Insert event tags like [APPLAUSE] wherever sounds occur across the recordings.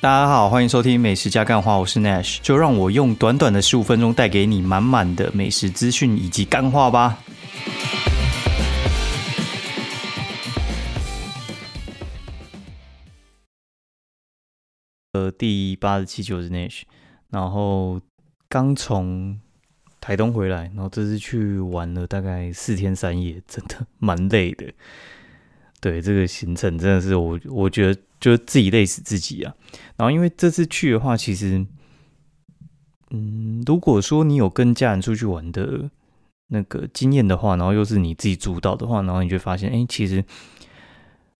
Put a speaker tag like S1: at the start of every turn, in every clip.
S1: 大家好，欢迎收听美食加干话，我是 Nash，就让我用短短的十五分钟带给你满满的美食资讯以及干话吧。呃，第八十七九是 Nash，然后刚从台东回来，然后这次去玩了大概四天三夜，真的蛮累的。对这个行程真的是我，我觉得就是自己累死自己啊。然后因为这次去的话，其实，嗯，如果说你有跟家人出去玩的那个经验的话，然后又是你自己主导的话，然后你就发现，哎，其实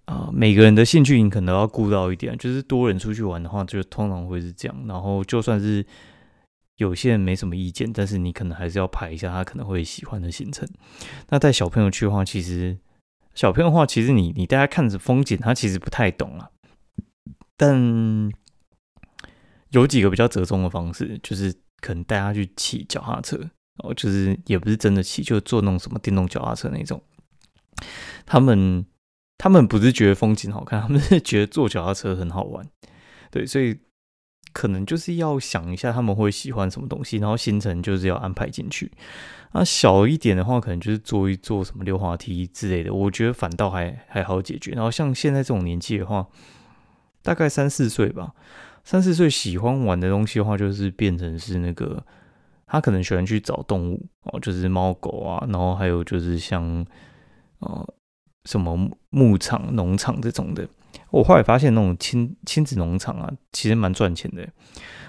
S1: 啊，每个人的兴趣你可能要顾到一点。就是多人出去玩的话，就通常会是这样。然后就算是有些人没什么意见，但是你可能还是要排一下他可能会喜欢的行程。那带小朋友去的话，其实。小朋友的话，其实你你大家看着风景，他其实不太懂啊。但有几个比较折中的方式，就是可能带他去骑脚踏车，哦，就是也不是真的骑，就坐那种什么电动脚踏车那种。他们他们不是觉得风景好看，他们是觉得坐脚踏车很好玩。对，所以可能就是要想一下他们会喜欢什么东西，然后行程就是要安排进去。那小一点的话，可能就是做一做什么溜滑梯之类的，我觉得反倒还还好解决。然后像现在这种年纪的话，大概三四岁吧，三四岁喜欢玩的东西的话，就是变成是那个他可能喜欢去找动物哦，就是猫狗啊，然后还有就是像呃什么牧场、农场这种的。我后来发现那种亲亲子农场啊，其实蛮赚钱的。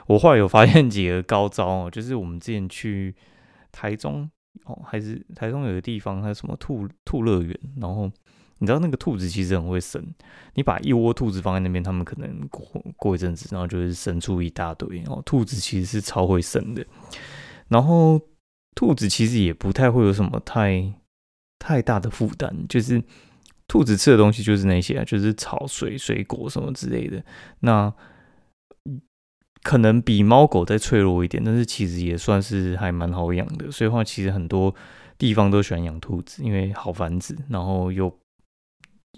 S1: 我后来有发现几个高招哦，[LAUGHS] 就是我们之前去。台中哦，还是台中有个地方，还有什么兔兔乐园。然后你知道那个兔子其实很会生，你把一窝兔子放在那边，他们可能过过一阵子，然后就会生出一大堆。哦，兔子其实是超会生的。然后兔子其实也不太会有什么太太大的负担，就是兔子吃的东西就是那些啊，就是草、水、水果什么之类的。那可能比猫狗再脆弱一点，但是其实也算是还蛮好养的。所以话，其实很多地方都喜欢养兔子，因为好繁殖，然后又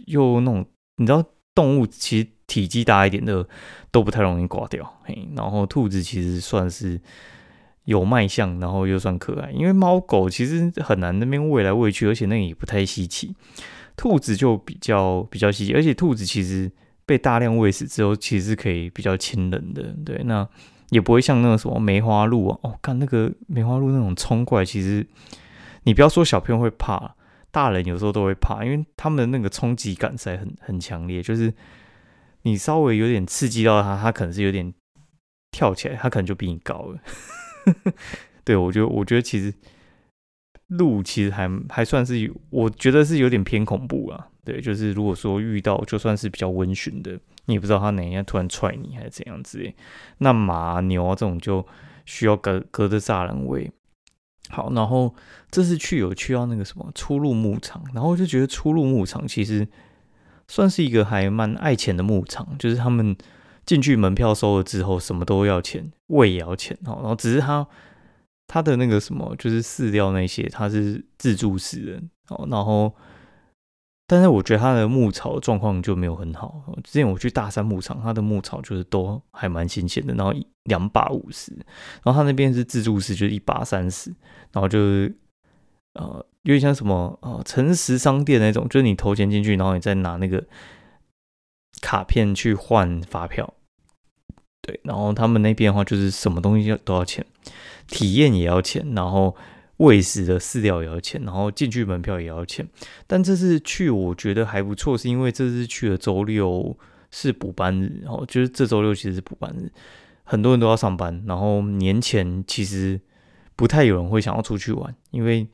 S1: 又那种你知道，动物其实体积大一点的都不太容易挂掉。嘿，然后兔子其实算是有卖相，然后又算可爱。因为猫狗其实很难那边喂来喂去，而且那也不太稀奇。兔子就比较比较稀奇，而且兔子其实。被大量喂食之后，其实是可以比较亲人的，对，那也不会像那个什么梅花鹿啊，哦，看那个梅花鹿那种冲过来，其实你不要说小朋友会怕，大人有时候都会怕，因为他们的那个冲击感在很很强烈，就是你稍微有点刺激到他，他可能是有点跳起来，他可能就比你高了。[LAUGHS] 对我觉得，我觉得其实路其实还还算是，我觉得是有点偏恐怖啊。对，就是如果说遇到就算是比较温驯的，你也不知道他哪一天突然踹你还是怎样子。那马、牛啊这种就需要隔隔着栅栏喂。好，然后这次去有去到那个什么出入牧场，然后就觉得出入牧场其实算是一个还蛮爱钱的牧场，就是他们进去门票收了之后，什么都要钱，喂也要钱哦。然后只是他他的那个什么就是饲料那些，他是自助式的哦，然后。但是我觉得它的牧草状况就没有很好。之前我去大山牧场，它的牧草就是都还蛮新鲜的，然后两把五十，然后它那边是自助式，就是一把三十，然后就是呃有点像什么呃诚实商店那种，就是你投钱进去，然后你再拿那个卡片去换发票。对，然后他们那边的话就是什么东西要都要钱，体验也要钱，然后。喂食的饲料也要钱，然后进去门票也要钱。但这次去我觉得还不错，是因为这次去的周六是补班日，然后就是这周六其实是补班日，很多人都要上班。然后年前其实不太有人会想要出去玩，因为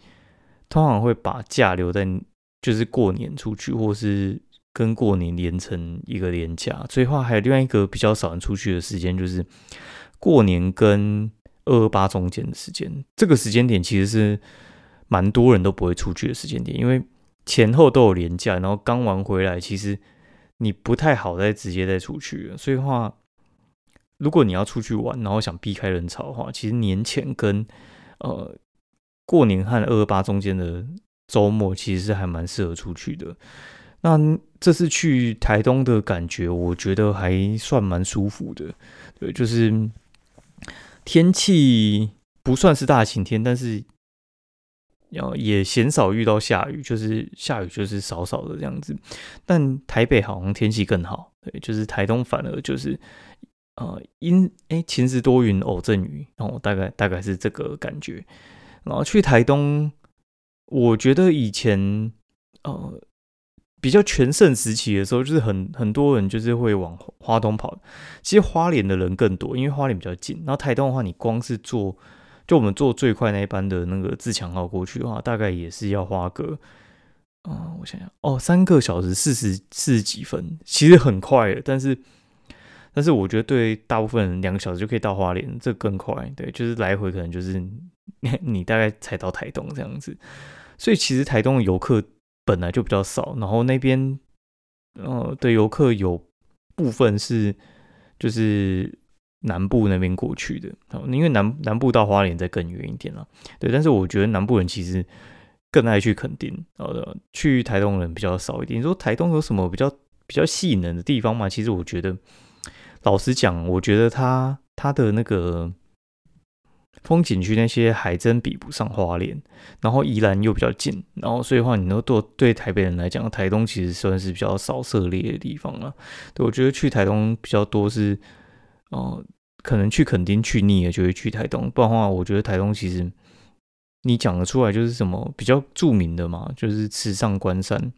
S1: 通常会把假留在就是过年出去，或是跟过年连成一个年假。所以话还有另外一个比较少人出去的时间，就是过年跟。二二八中间的时间，这个时间点其实是蛮多人都不会出去的时间点，因为前后都有连假，然后刚玩回来，其实你不太好再直接再出去了。所以话，如果你要出去玩，然后想避开人潮的话，其实年前跟呃过年和二二八中间的周末，其实是还蛮适合出去的。那这次去台东的感觉，我觉得还算蛮舒服的。对，就是天气不算是大晴天，但是要也鲜少遇到下雨，就是下雨就是少少的这样子。但台北好像天气更好，对，就是台东反而就是呃阴哎晴时多云偶阵雨，然后大概大概是这个感觉。然后去台东，我觉得以前呃。比较全盛时期的时候，就是很很多人就是会往花东跑。其实花莲的人更多，因为花莲比较近。然后台东的话，你光是坐，就我们坐最快那一班的那个自强号过去的话，大概也是要花个，嗯，我想想，哦，三个小时四十四十几分，其实很快的。但是，但是我觉得对大部分人，两个小时就可以到花莲，这更快。对，就是来回可能就是你大概才到台东这样子。所以其实台东的游客。本来就比较少，然后那边呃的游客有部分是就是南部那边过去的，因为南南部到花莲再更远一点了，对。但是我觉得南部人其实更爱去垦丁，呃，去台东人比较少一点。你说台东有什么比较比较吸引人的地方吗？其实我觉得，老实讲，我觉得它它的那个。风景区那些还真比不上花莲，然后宜兰又比较近，然后所以话，你都对对台北人来讲，台东其实算是比较少涉猎的地方了。对我觉得去台东比较多是，哦，可能去垦丁去腻了就会去台东，不然的话，我觉得台东其实你讲得出来就是什么比较著名的嘛，就是池上关山，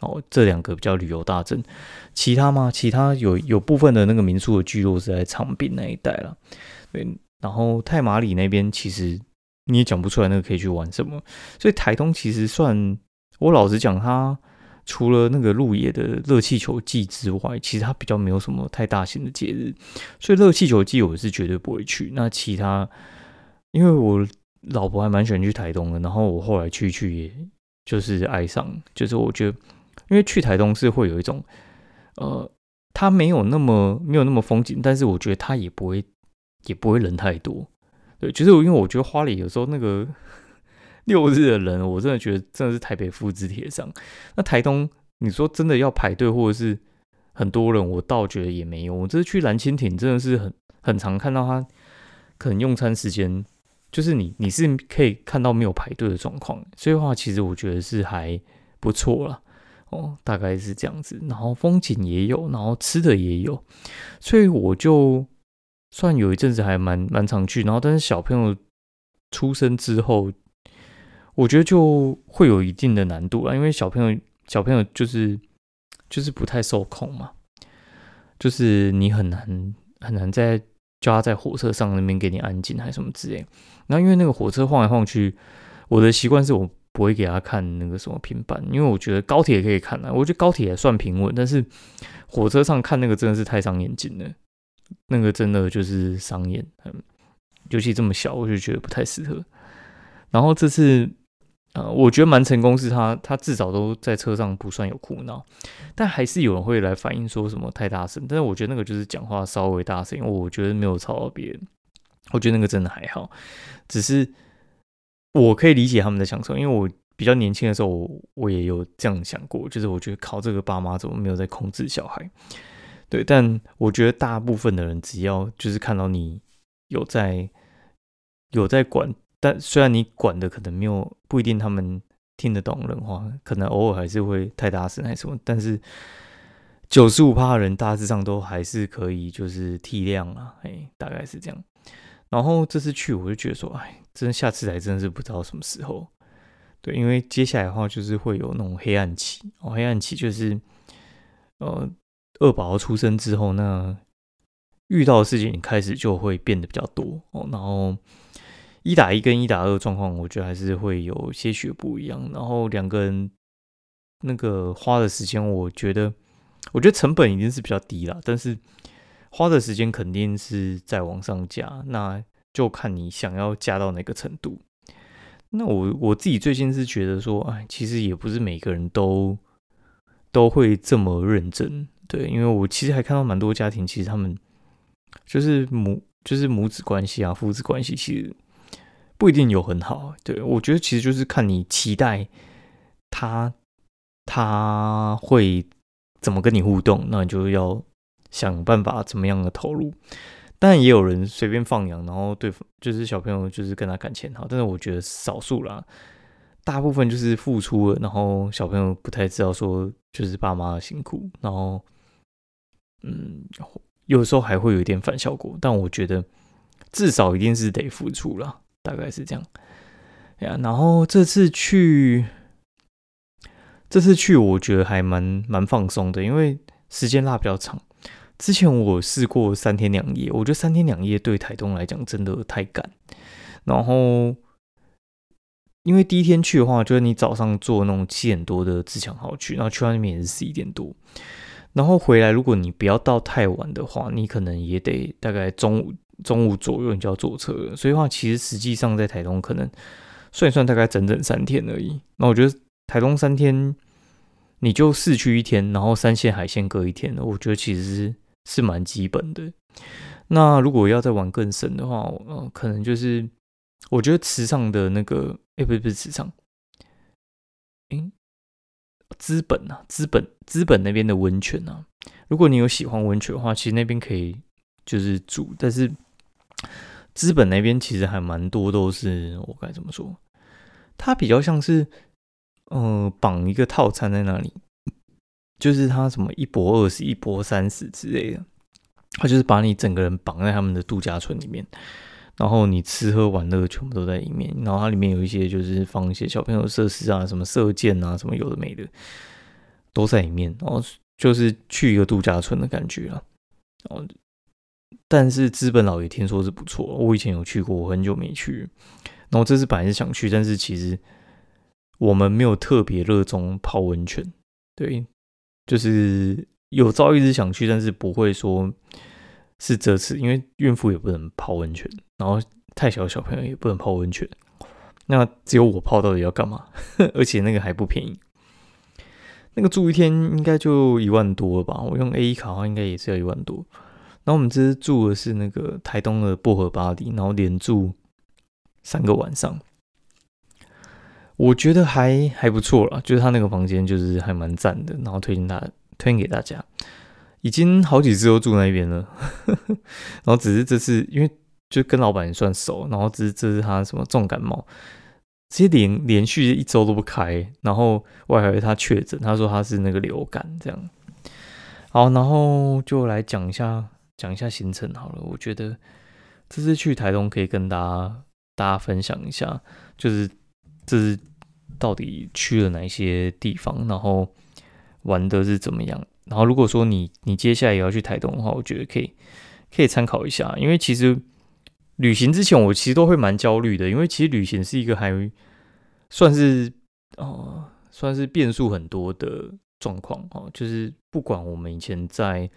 S1: 哦，这两个比较旅游大镇，其他吗？其他有有部分的那个民宿的聚落是在长滨那一带了，对。然后太马里那边其实你也讲不出来那个可以去玩什么，所以台东其实算我老实讲，它除了那个路野的热气球季之外，其实它比较没有什么太大型的节日，所以热气球季我是绝对不会去。那其他，因为我老婆还蛮喜欢去台东的，然后我后来去去，也就是爱上，就是我觉得，因为去台东是会有一种，呃，它没有那么没有那么风景，但是我觉得它也不会。也不会人太多，对，就是因为我觉得花里有时候那个 [LAUGHS] 六日的人，我真的觉得真的是台北复制贴上。那台东，你说真的要排队或者是很多人，我倒觉得也没有。我这次去蓝蜻蜓，真的是很很常看到他可能用餐时间，就是你你是可以看到没有排队的状况。所以的话，其实我觉得是还不错了哦，大概是这样子。然后风景也有，然后吃的也有，所以我就。算有一阵子还蛮蛮常去，然后但是小朋友出生之后，我觉得就会有一定的难度了，因为小朋友小朋友就是就是不太受控嘛，就是你很难很难在叫他在火车上那边给你安静还是什么之类。然后因为那个火车晃来晃去，我的习惯是我不会给他看那个什么平板，因为我觉得高铁可以看啊，我觉得高铁也算平稳，但是火车上看那个真的是太伤眼睛了。那个真的就是商演，嗯，尤其这么小，我就觉得不太适合。然后这次，呃，我觉得蛮成功，是他他至少都在车上不算有哭闹，但还是有人会来反映说什么太大声。但是我觉得那个就是讲话稍微大声，因为我觉得没有吵到别人。我觉得那个真的还好，只是我可以理解他们的享受，因为我比较年轻的时候，我我也有这样想过，就是我觉得靠这个爸妈怎么没有在控制小孩。对，但我觉得大部分的人只要就是看到你有在有在管，但虽然你管的可能没有不一定他们听得懂人话，可能偶尔还是会太大声还是什么，但是九十五趴的人大致上都还是可以就是体谅啊，哎，大概是这样。然后这次去我就觉得说，哎，真下次来真的是不知道什么时候。对，因为接下来的话就是会有那种黑暗期哦，黑暗期就是呃。二宝出生之后，那遇到的事情开始就会变得比较多哦。然后一打一跟一打二状况，我觉得还是会有些许不一样。然后两个人那个花的时间，我觉得，我觉得成本已经是比较低了，但是花的时间肯定是在往上加。那就看你想要加到哪个程度。那我我自己最近是觉得说，哎，其实也不是每个人都都会这么认真。对，因为我其实还看到蛮多家庭，其实他们就是母就是母子关系啊，父子关系其实不一定有很好。对我觉得其实就是看你期待他他会怎么跟你互动，那你就要想办法怎么样的投入。但也有人随便放养，然后对就是小朋友就是跟他感情好，但是我觉得少数啦，大部分就是付出了，然后小朋友不太知道说就是爸妈辛苦，然后嗯，有时候还会有一点反效果，但我觉得至少一定是得付出了，大概是这样。呀，然后这次去。这次去我觉得还蛮蛮放松的，因为时间拉比较长。之前我试过三天两夜，我觉得三天两夜对台东来讲真的太赶。然后，因为第一天去的话，就是你早上坐那种七点多的自强号去，然后去到那边也是十一点多，然后回来如果你不要到太晚的话，你可能也得大概中午中午左右你就要坐车了。所以话，其实实际上在台东可能算一算大概整整三天而已。那我觉得。台东三天，你就市区一天，然后三线海线各一天，我觉得其实是蛮基本的。那如果要再玩更深的话，呃，可能就是我觉得池上的那个，哎，不是不是池上，资本啊，资本资本那边的温泉啊，如果你有喜欢温泉的话，其实那边可以就是住，但是资本那边其实还蛮多都是我该怎么说，它比较像是。呃，绑一个套餐在那里，就是他什么一博二十，一博三十之类的，他就是把你整个人绑在他们的度假村里面，然后你吃喝玩乐全部都在里面，然后它里面有一些就是放一些小朋友设施啊，什么射箭啊，什么有的没的都在里面，然后就是去一个度假村的感觉啊。然后，但是资本老爷听说是不错，我以前有去过，我很久没去，然后这次本来是想去，但是其实。我们没有特别热衷泡温泉，对，就是有朝一日想去，但是不会说是这次，因为孕妇也不能泡温泉，然后太小的小朋友也不能泡温泉，那只有我泡，到底要干嘛？[LAUGHS] 而且那个还不便宜，那个住一天应该就一万多吧？我用 A 一卡的话，应该也是要一万多。然后我们这次住的是那个台东的薄荷巴黎，然后连住三个晚上。我觉得还还不错啦，就是他那个房间就是还蛮赞的，然后推荐他推荐给大家。已经好几次都住那边了，[LAUGHS] 然后只是这次因为就跟老板也算熟，然后只是这是他什么重感冒，直接连连续一周都不开，然后我还以为他确诊，他说他是那个流感这样。好，然后就来讲一下讲一下行程好了。我觉得这次去台东可以跟大家大家分享一下，就是这是。到底去了哪些地方，然后玩的是怎么样？然后如果说你你接下来也要去台东的话，我觉得可以可以参考一下。因为其实旅行之前我其实都会蛮焦虑的，因为其实旅行是一个还算是哦算是变数很多的状况哦。就是不管我们以前在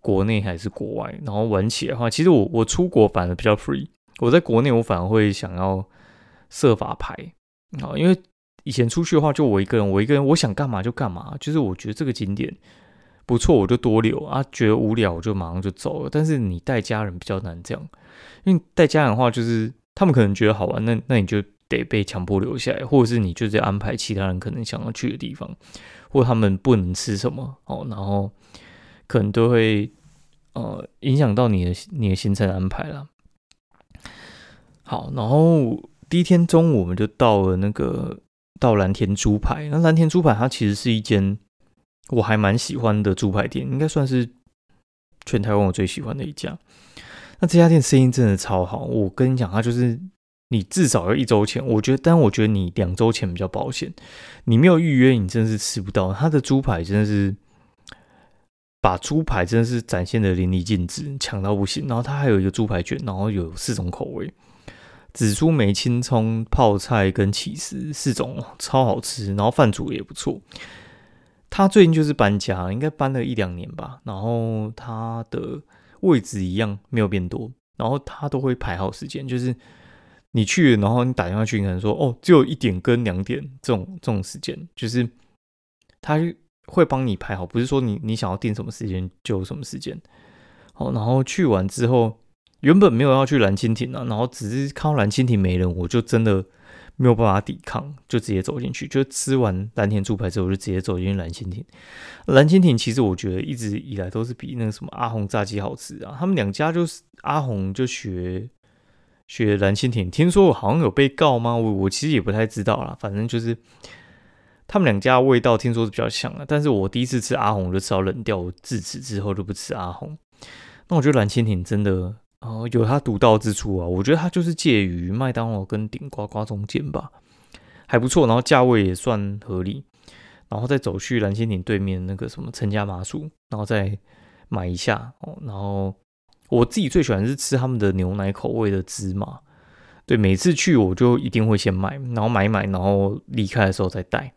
S1: 国内还是国外，然后玩起来的话，其实我我出国反而比较 free。我在国内我反而会想要设法排啊，因为。以前出去的话，就我一个人，我一个人，我想干嘛就干嘛。就是我觉得这个景点不错，我就多留啊；觉得无聊，我就马上就走了。但是你带家人比较难这样，因为带家人的话，就是他们可能觉得好玩，那那你就得被强迫留下来，或者是你就是安排其他人可能想要去的地方，或他们不能吃什么哦，然后可能都会呃影响到你的你的行程安排了。好，然后第一天中午我们就到了那个。到蓝田猪排，那蓝田猪排它其实是一间我还蛮喜欢的猪排店，应该算是全台湾我最喜欢的一家。那这家店生意真的超好，我跟你讲，它就是你至少要一周前，我觉得，但我觉得你两周前比较保险。你没有预约，你真的是吃不到。它的猪排真的是把猪排真的是展现的淋漓尽致，强到不行。然后它还有一个猪排卷，然后有四种口味。紫苏梅、青葱、泡菜跟起司四种超好吃，然后饭煮也不错。他最近就是搬家，应该搬了一两年吧。然后他的位置一样没有变多，然后他都会排好时间，就是你去，然后你打电话去，可能说哦，只有一点跟两点这种这种时间，就是他会帮你排好，不是说你你想要定什么时间就什么时间。好，然后去完之后。原本没有要去蓝蜻蜓啊，然后只是看到蓝蜻蜓没人，我就真的没有办法抵抗，就直接走进去。就吃完蓝田猪排之后，我就直接走进蓝蜻蜓。蓝蜻蜓其实我觉得一直以来都是比那个什么阿红炸鸡好吃啊。他们两家就是阿红就学学蓝蜻蜓，听说好像有被告吗？我我其实也不太知道啦。反正就是他们两家味道听说是比较像的。但是我第一次吃阿红就吃到冷掉，自此之后就不吃阿红。那我觉得蓝蜻蜓真的。哦，有它独到之处啊！我觉得它就是介于麦当劳跟顶呱呱中间吧，还不错。然后价位也算合理，然后再走去蓝蜻蜓对面那个什么陈家麻薯，然后再买一下哦。然后我自己最喜欢是吃他们的牛奶口味的芝麻，对，每次去我就一定会先买，然后买买，然后离开的时候再带。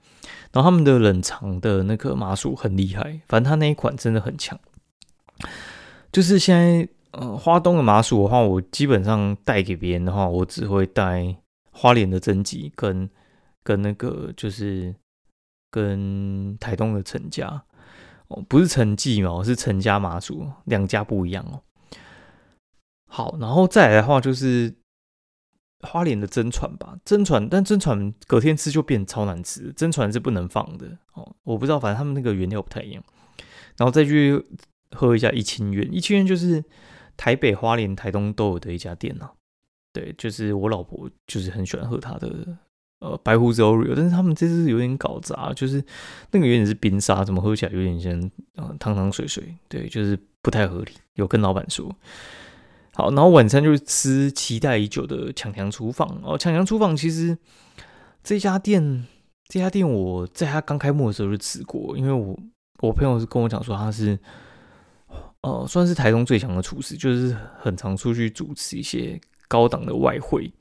S1: 然后他们的冷藏的那个麻薯很厉害，反正他那一款真的很强，就是现在。呃，花东的麻薯的话，我基本上带给别人的话，我只会带花莲的真吉跟跟那个就是跟台东的陈家哦，不是陈记嘛，是陈家麻薯，两家不一样哦。好，然后再来的话就是花莲的真传吧，真传，但真传隔天吃就变超难吃，真传是不能放的哦。我不知道，反正他们那个原料不太一样。然后再去喝一下一清苑，一清苑就是。台北、花莲、台东都有的一家店呐，对，就是我老婆就是很喜欢喝它的呃白胡子 Oreo，但是他们这次有点搞砸，就是那个有点是冰沙，怎么喝起来有点像呃汤汤水水，对，就是不太合理。有跟老板说，好，然后晚餐就是吃期待已久的强强厨房哦，强强厨房其实这家店这家店我在他刚开幕的时候就吃过，因为我我朋友是跟我讲说他是。哦，算是台中最强的厨师，就是很常出去主持一些高档的外汇，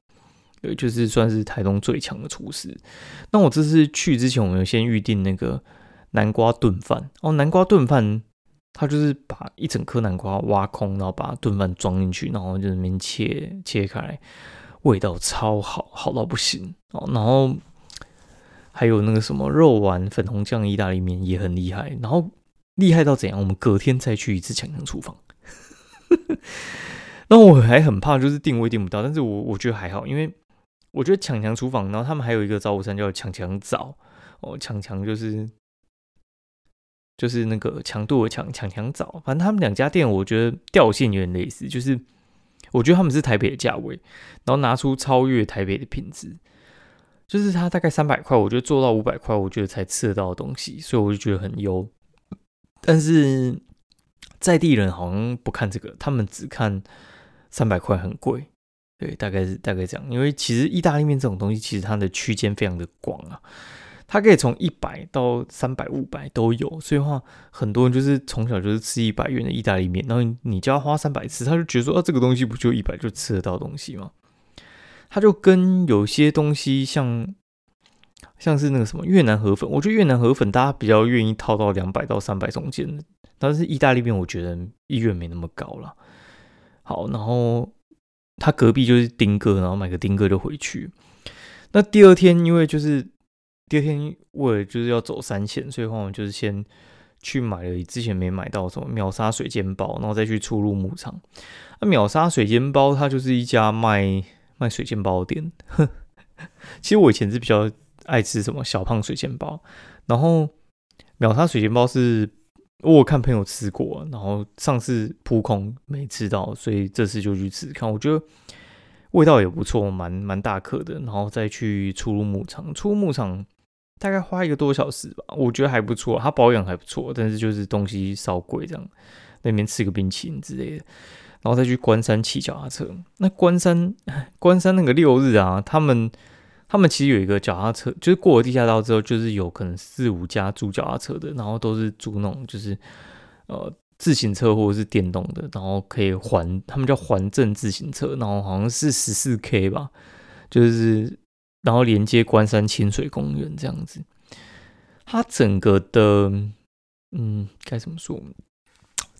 S1: 对，就是算是台中最强的厨师。那我这次去之前，我们先预定那个南瓜炖饭。哦，南瓜炖饭，它就是把一整颗南瓜挖空，然后把炖饭装进去，然后就里面切切开来，味道超好，好到不行哦。然后还有那个什么肉丸粉红酱意大利面也很厉害，然后。厉害到怎样？我们隔天再去一次强强厨房。[LAUGHS] 那我还很怕，就是定位定不到。但是我我觉得还好，因为我觉得强强厨房，然后他们还有一个早午餐叫强强早哦，强强就是就是那个强度的强强强早。反正他们两家店，我觉得调性有点类似，就是我觉得他们是台北的价位，然后拿出超越台北的品质。就是他大概三百块，我觉得做到五百块，我觉得才吃得到的东西，所以我就觉得很优。但是在地人好像不看这个，他们只看三百块很贵，对，大概是大概这样。因为其实意大利面这种东西，其实它的区间非常的广啊，它可以从一百到三百、五百都有。所以话，很多人就是从小就是吃一百元的意大利面，然后你叫他花三百吃，他就觉得说啊，这个东西不就一百就吃得到东西吗？他就跟有些东西像。像是那个什么越南河粉，我觉得越南河粉大家比较愿意掏到两百到三百中间，但是意大利面我觉得意愿没那么高了。好，然后他隔壁就是丁哥，然后买个丁哥就回去。那第二天因为就是第二天为了就是要走三线，所以话我就是先去买了之前没买到什么秒杀水煎包，然后再去出入牧场。那秒杀水煎包它就是一家卖卖水煎包的店。[LAUGHS] 其实我以前是比较。爱吃什么小胖水煎包，然后秒杀水煎包是我看朋友吃过，然后上次扑空没吃到，所以这次就去吃看，我觉得味道也不错，蛮蛮大颗的，然后再去出入牧场，出入牧场大概花一个多小时吧，我觉得还不错，它保养还不错，但是就是东西稍贵这样，那边吃个冰淇淋之类的，然后再去关山骑脚踏车，那关山 [LAUGHS] 关山那个六日啊，他们。他们其实有一个脚踏车，就是过了地下道之后，就是有可能四五家租脚踏车的，然后都是租那种就是呃自行车或者是电动的，然后可以环，他们叫环镇自行车，然后好像是十四 K 吧，就是然后连接关山清水公园这样子。它整个的嗯该怎么说？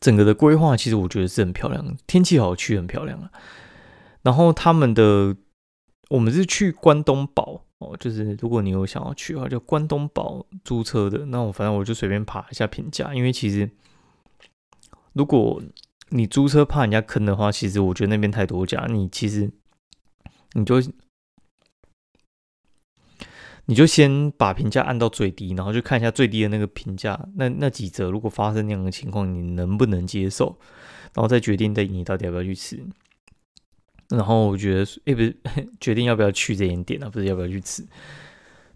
S1: 整个的规划其实我觉得是很漂亮，天气好去很漂亮啊。然后他们的。我们是去关东宝哦，就是如果你有想要去的话，就关东宝租车的。那我反正我就随便爬一下评价，因为其实如果你租车怕人家坑的话，其实我觉得那边太多家，你其实你就你就先把评价按到最低，然后就看一下最低的那个评价，那那几折如果发生那样的情况，你能不能接受，然后再决定的你到底要不要去吃。然后我觉得，哎，不是 [LAUGHS] 决定要不要去这间店啊，不是要不要去吃。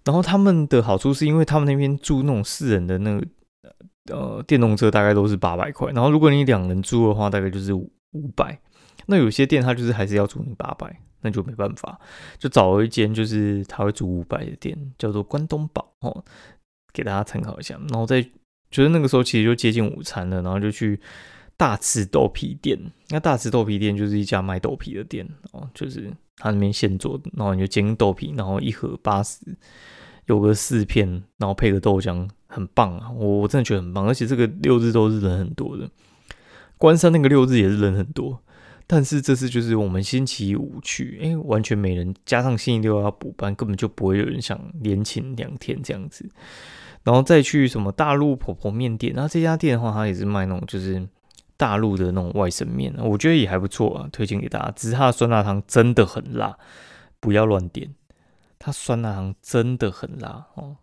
S1: 然后他们的好处是因为他们那边住那种四人的那个呃电动车大概都是八百块，然后如果你两人租的话，大概就是五百。那有些店他就是还是要租你八百。那就没办法，就找了一间就是他会租五百的店，叫做关东宝哦，给大家参考一下。然后在觉得那个时候其实就接近午餐了，然后就去大池豆皮店。那大池豆皮店就是一家卖豆皮的店哦，就是他那边现做的，然后你就煎豆皮，然后一盒八十，有个四片，然后配个豆浆，很棒啊！我我真的觉得很棒，而且这个六日都是人很多的，关山那个六日也是人很多。但是这次就是我们星期五去，哎，完全没人，加上星期六要补班，根本就不会有人想连请两天这样子。然后再去什么大陆婆婆面店，那这家店的话，它也是卖那种就是大陆的那种外省面，我觉得也还不错啊，推荐给大家。只是它的酸辣汤真的很辣，不要乱点，它酸辣汤真的很辣哦，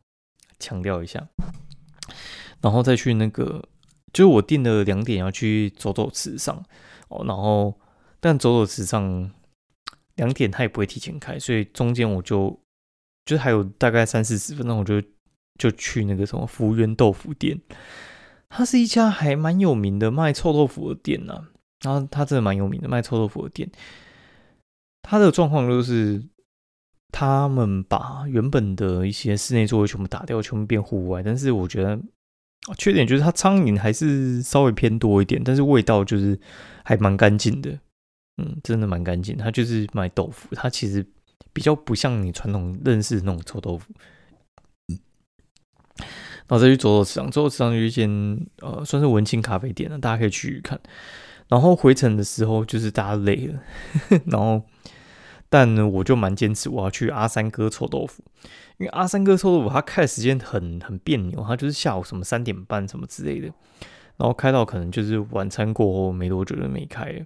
S1: 强调一下。然后再去那个，就是我订了两点要去走走池上哦，然后。但走走时上两点，他也不会提前开，所以中间我就就还有大概三四十分钟，我就就去那个什么福源豆腐店，它是一家还蛮有名的卖臭豆腐的店呐。然后它真的蛮有名的卖臭豆腐的店，它的状况就是他们把原本的一些室内座位全部打掉，全部变户外。但是我觉得缺点就是它苍蝇还是稍微偏多一点，但是味道就是还蛮干净的。嗯，真的蛮干净。他就是卖豆腐，它其实比较不像你传统认识的那种臭豆腐。然后再去走走池上，走走池上有一间呃，算是文青咖啡店了，大家可以去看。然后回程的时候就是大家累了，[LAUGHS] 然后但，我就蛮坚持我要去阿三哥臭豆腐，因为阿三哥臭豆腐他开的时间很很别扭，他就是下午什么三点半什么之类的，然后开到可能就是晚餐过后没多久就没开了。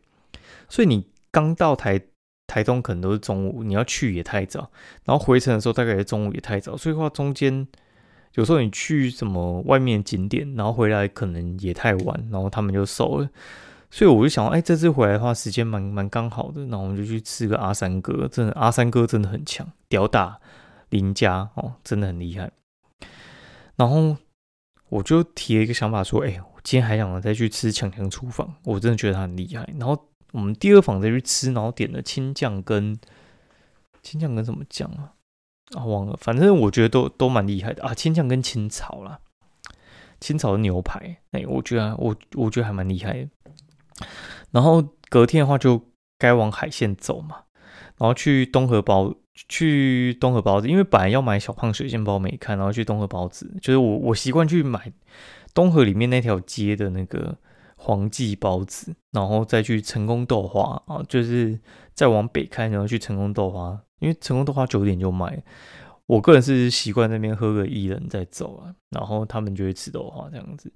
S1: 所以你刚到台台东可能都是中午，你要去也太早，然后回程的时候大概也中午也太早，所以话中间有时候你去什么外面景点，然后回来可能也太晚，然后他们就收了。所以我就想，哎，这次回来的话时间蛮蛮刚好的，那我们就去吃个阿三哥，真的阿三哥真的很强，屌打林家哦，真的很厉害。然后我就提了一个想法说，哎，我今天还想再去吃强强厨房，我真的觉得他很厉害。然后。我们第二房再去吃，然后点了青酱跟青酱跟什么酱啊？啊，忘了，反正我觉得都都蛮厉害的啊。青酱跟青草啦，青草的牛排，哎，我觉得我我觉得还蛮厉害的。然后隔天的话就该往海鲜走嘛，然后去东河包，去东河包子，因为本来要买小胖水煎包没看，然后去东河包子，就是我我习惯去买东河里面那条街的那个。黄记包子，然后再去成功豆花啊，就是再往北开，然后去成功豆花，因为成功豆花九点就卖。我个人是习惯那边喝个一人再走啊，然后他们就会吃豆花这样子，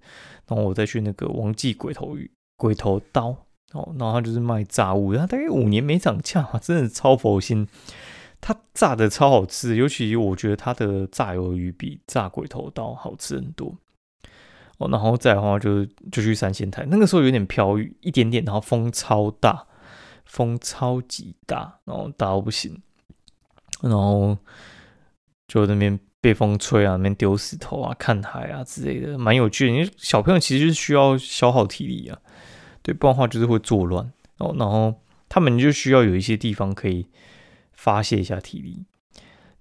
S1: 然后我再去那个王记鬼头鱼鬼头刀哦，然后他就是卖炸物，他大概五年没涨价，[LAUGHS] 真的超佛心。他炸的超好吃，尤其我觉得他的炸鱿鱼比炸鬼头刀好吃很多。哦，然后再的话就就去三仙台，那个时候有点飘雨，一点点，然后风超大，风超级大，然后大到不行，然后就那边被风吹啊，那边丢石头啊，看海啊之类的，蛮有趣的。因为小朋友其实是需要消耗体力啊，对，不然的话就是会作乱哦。然后他们就需要有一些地方可以发泄一下体力，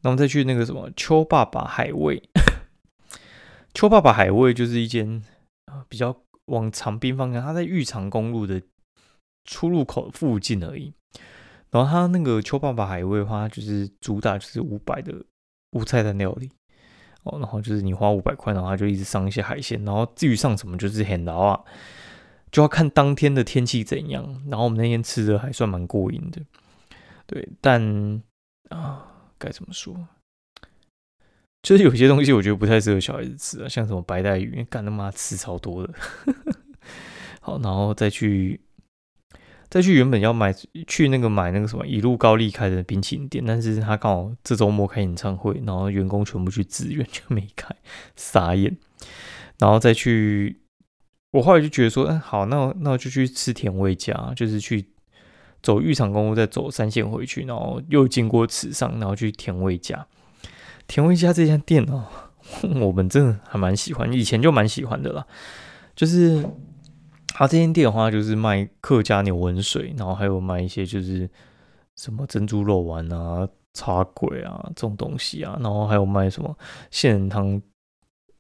S1: 然后再去那个什么秋爸爸海味。邱爸爸海味就是一间啊，比较往长滨方向，它在玉长公路的出入口附近而已。然后他那个邱爸爸海味的话，就是主打就是五百的无菜单料理哦。然后就是你花五百块，然后它就一直上一些海鲜。然后至于上什么，就是很劳啊，就要看当天的天气怎样。然后我们那天吃的还算蛮过瘾的，对。但啊，该怎么说？就是有些东西我觉得不太适合小孩子吃啊，像什么白带鱼，干他妈吃超多的。[LAUGHS] 好，然后再去再去原本要买去那个买那个什么一路高丽开的冰淇淋店，但是他刚好这周末开演唱会，然后员工全部去支援就没开，傻眼。然后再去，我后来就觉得说，嗯，好，那那我就去吃甜味家，就是去走玉长公路，再走三线回去，然后又经过池上，然后去甜味家。甜味家这家店哦，[LAUGHS] 我们真的还蛮喜欢，以前就蛮喜欢的啦，就是。他这间店的话，就是卖客家牛文水，然后还有卖一些就是什么珍珠肉丸啊、茶粿啊这种东西啊，然后还有卖什么现汤、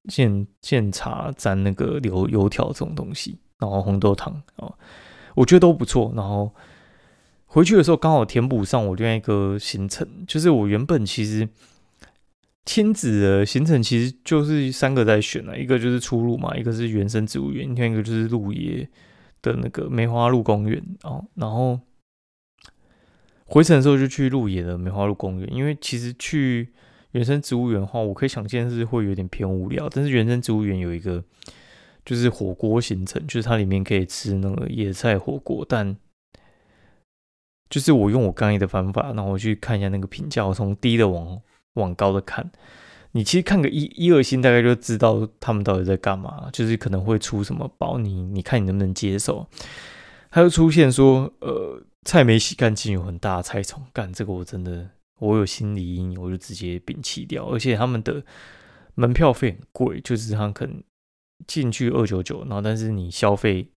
S1: 现现茶沾那个油油条这种东西，然后红豆汤啊，我觉得都不错。然后回去的时候刚好填补上我另外一个行程，就是我原本其实。亲子的行程其实就是三个在选了，一个就是出入嘛，一个是原生植物园，另外一个就是鹿野的那个梅花鹿公园哦。然后回程的时候就去鹿野的梅花鹿公园，因为其实去原生植物园的话，我可以想见是会有点偏无聊。但是原生植物园有一个就是火锅行程，就是它里面可以吃那个野菜火锅，但就是我用我刚才的方法，然后我去看一下那个评价，我从低的往。往高的看，你其实看个一一二星，大概就知道他们到底在干嘛。就是可能会出什么包，你你看你能不能接受。还有出现说，呃，菜没洗干净，有很大的菜虫。干这个我真的，我有心理阴影，我就直接摒弃掉。而且他们的门票费很贵，就是他可能进去二九九，然后但是你消费。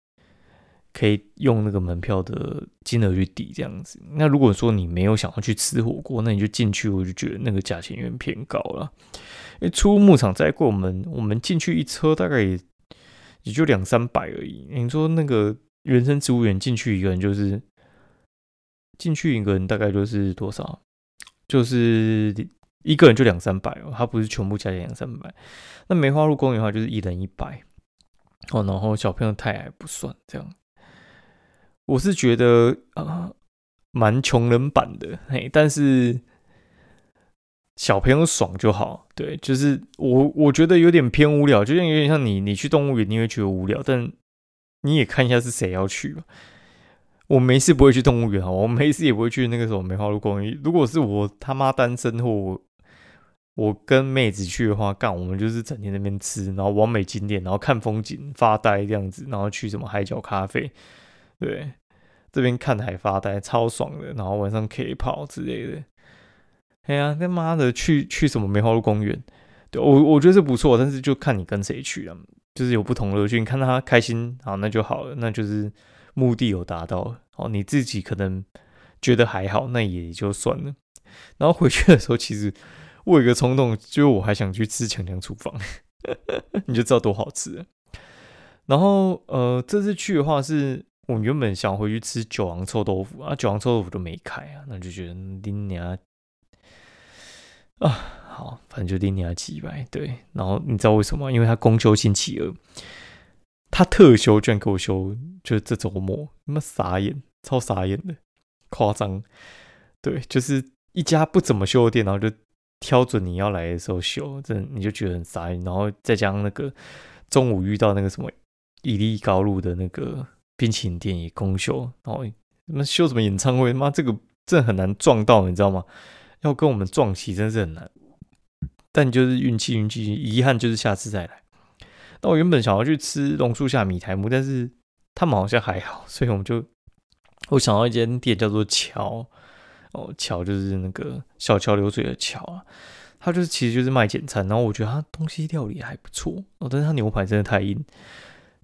S1: 可以用那个门票的金额去抵这样子。那如果说你没有想要去吃火锅，那你就进去，我就觉得那个价钱有点偏高了。因为出牧场再过，我们我们进去一车大概也也就两三百而已。你说那个原生植物园进去一个人就是进去一个人大概就是多少？就是一个人就两三百哦，它不是全部加起来两三百。那梅花鹿公园的话就是一人一百哦，然后小朋友太矮不算这样。我是觉得啊，蛮穷人版的嘿，但是小朋友爽就好。对，就是我我觉得有点偏无聊，就像有点像你你去动物园你会觉得无聊，但你也看一下是谁要去吧。我没事不会去动物园啊，我没事也不会去那个什么梅花鹿公园。如果是我他妈单身或我我跟妹子去的话，干我们就是整天那边吃，然后完美景点，然后看风景发呆这样子，然后去什么海角咖啡。对，这边看海发呆超爽的，然后晚上可以跑之类的。哎呀，他妈的，去去什么梅花鹿公园？对我我觉得是不错，但是就看你跟谁去了，就是有不同乐趣。你看他开心，好那就好了，那就是目的有达到。哦，你自己可能觉得还好，那也就算了。然后回去的时候，其实我有一个冲动，就我还想去吃强强厨房，[LAUGHS] 你就知道多好吃。然后呃，这次去的话是。我原本想回去吃九王臭豆腐啊，九王臭豆腐都没开啊，那就觉得拎娘啊，好，反正就拎娘几百对。然后你知道为什么？因为他公休星期二，他特休居然给我休，就这周末，他妈傻眼，超傻眼的，夸张。对，就是一家不怎么修的店，然后就挑准你要来的时候修，这你就觉得很傻眼。然后再加上那个中午遇到那个什么伊利高路的那个。冰淇淋店也公休，然后那修什么演唱会？妈，这个真的很难撞到，你知道吗？要跟我们撞齐，真是很难。但就是运气，运气，遗憾就是下次再来。那我原本想要去吃榕树下米苔木，但是他们好像还好，[LAUGHS] 所以我们就我想到一间店叫做桥哦，桥就是那个小桥流水的桥啊。它就是其实就是卖简餐，然后我觉得它东西料理还不错哦，但是它牛排真的太硬。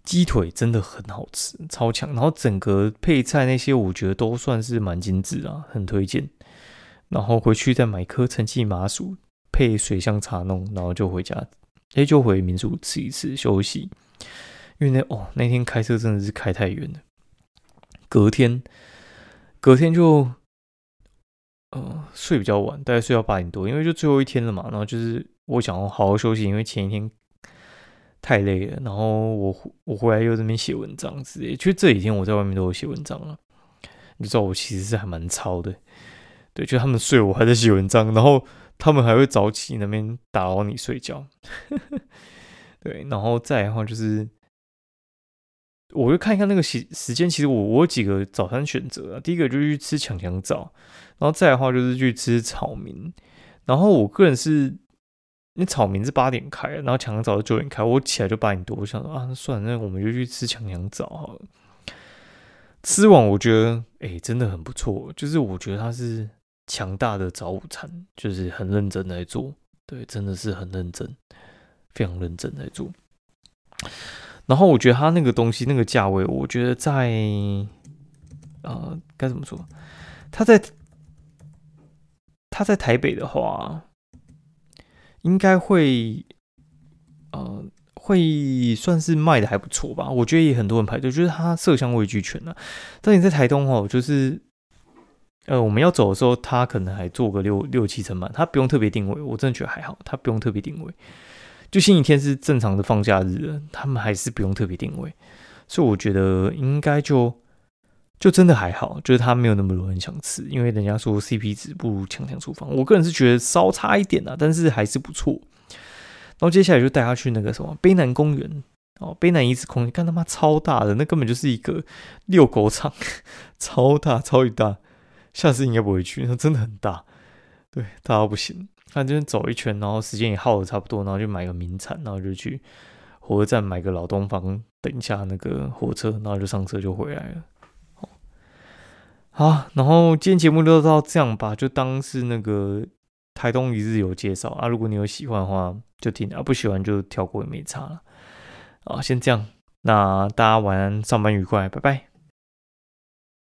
S1: 鸡腿真的很好吃，超强。然后整个配菜那些，我觉得都算是蛮精致啊，很推荐。然后回去再买颗陈记麻薯，配水香茶弄，然后就回家，哎，就回民宿吃一次休息。因为那哦，那天开车真的是开太远了。隔天，隔天就呃睡比较晚，大概睡到八点多，因为就最后一天了嘛。然后就是我想要好好休息，因为前一天。太累了，然后我我回来又这边写文章之类，其实这几天我在外面都有写文章了。你知道我其实是还蛮超的，对，就他们睡我还在写文章，然后 [LAUGHS] 他们还会早起那边打扰你睡觉，[LAUGHS] 对，然后再的话就是我就看一看那个时时间，其实我我有几个早餐选择啊。第一个就是去吃强强早，然后再的话就是去吃草民。然后我个人是，那草民是八点开，然后强强早是九点开，我起来就八点多，我想说啊，算了，那我们就去吃强强早好了。吃完我觉得，哎，真的很不错，就是我觉得它是强大的早午餐，就是很认真来做，对，真的是很认真，非常认真来做。然后我觉得他那个东西那个价位，我觉得在呃该怎么说？他在他在台北的话，应该会呃会算是卖的还不错吧？我觉得也很多人排队，就是它色香味俱全了。但你在台东哦，就是呃我们要走的时候，他可能还做个六六七成满，他不用特别定位，我真的觉得还好，他不用特别定位。就星期天是正常的放假日，他们还是不用特别定位，所以我觉得应该就就真的还好，就是他没有那么多人想吃，因为人家说 CP 值不如强强厨房，我个人是觉得稍差一点啊，但是还是不错。然后接下来就带他去那个什么卑南公园哦，卑南遗址空间，看他妈超大的，那根本就是一个遛狗场，[LAUGHS] 超大超级大，下次应该不会去，那真的很大，对，大到不行。那这边走一圈，然后时间也耗的差不多，然后就买个名产，然后就去火车站买个老东方，等一下那个火车，然后就上车就回来了。好，然后今天节目就到这样吧，就当是那个台东一日游介绍啊。如果你有喜欢的话就听啊，不喜欢就跳过也没差了。啊，先这样，那大家晚安，上班愉快，拜拜。